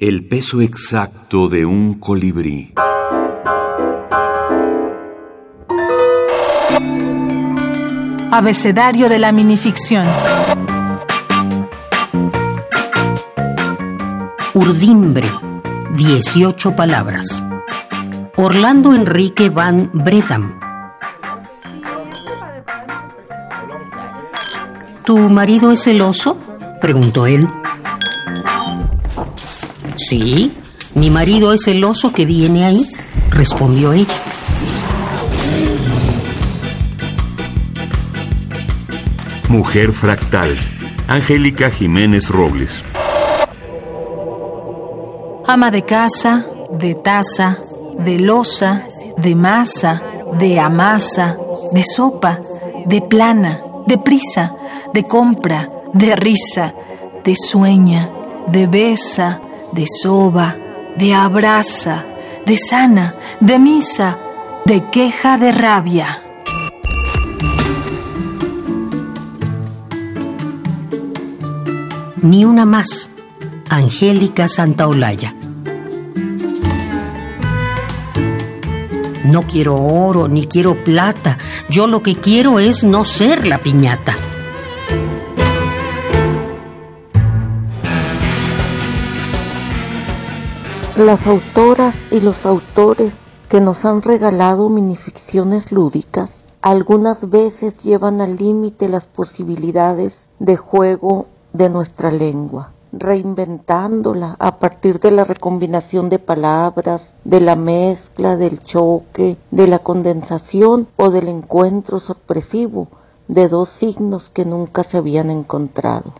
El peso exacto de un colibrí. Abecedario de la minificción. Urdimbre, 18 palabras. Orlando Enrique Van Bredam. ¿Tu marido es celoso? preguntó él. Sí, mi marido es el oso que viene ahí, respondió ella. Mujer fractal. Angélica Jiménez Robles. Ama de casa, de taza, de losa, de masa, de amasa, de sopa, de plana, de prisa, de compra, de risa, de sueña, de besa, de soba, de abraza, de sana, de misa, de queja, de rabia. Ni una más. Angélica Santaolalla. No quiero oro ni quiero plata. Yo lo que quiero es no ser la piñata. Las autoras y los autores que nos han regalado minificciones lúdicas algunas veces llevan al límite las posibilidades de juego de nuestra lengua reinventándola a partir de la recombinación de palabras, de la mezcla, del choque, de la condensación o del encuentro sorpresivo de dos signos que nunca se habían encontrado.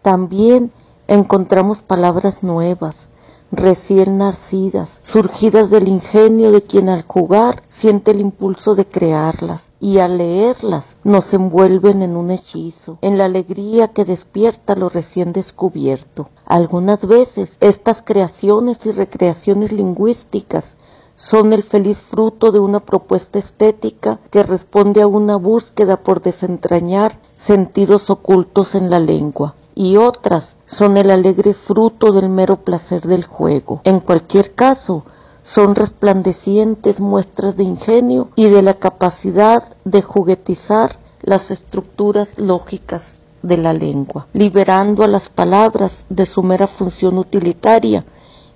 También encontramos palabras nuevas, recién nacidas, surgidas del ingenio de quien al jugar siente el impulso de crearlas y al leerlas nos envuelven en un hechizo, en la alegría que despierta lo recién descubierto. Algunas veces estas creaciones y recreaciones lingüísticas son el feliz fruto de una propuesta estética que responde a una búsqueda por desentrañar sentidos ocultos en la lengua y otras son el alegre fruto del mero placer del juego. En cualquier caso, son resplandecientes muestras de ingenio y de la capacidad de juguetizar las estructuras lógicas de la lengua, liberando a las palabras de su mera función utilitaria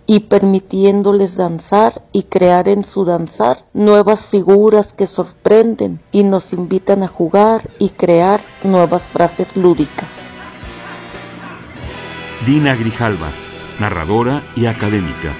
y permitiéndoles danzar y crear en su danzar nuevas figuras que sorprenden y nos invitan a jugar y crear nuevas frases lúdicas. Dina Grijalva, narradora y académica.